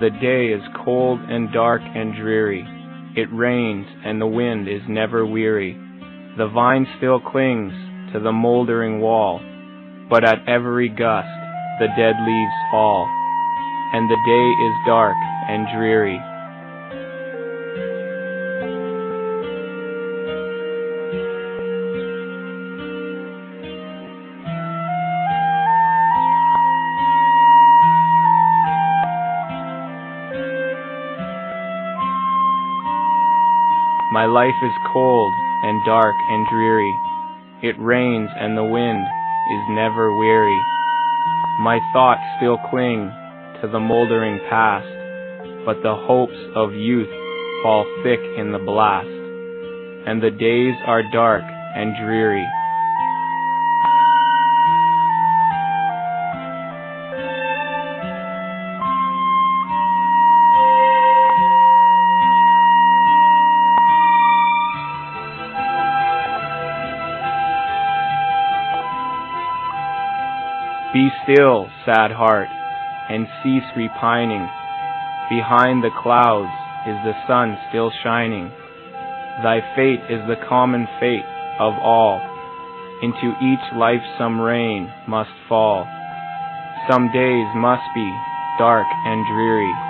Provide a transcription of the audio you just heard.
The day is cold and dark and dreary. It rains and the wind is never weary. The vine still clings to the moldering wall, but at every gust the dead leaves fall, and the day is dark and dreary. My life is cold and dark and dreary. It rains and the wind is never weary. My thoughts still cling to the moldering past, but the hopes of youth fall thick in the blast, and the days are dark and dreary. Be still, sad heart, and cease repining. Behind the clouds is the sun still shining. Thy fate is the common fate of all. Into each life some rain must fall. Some days must be dark and dreary.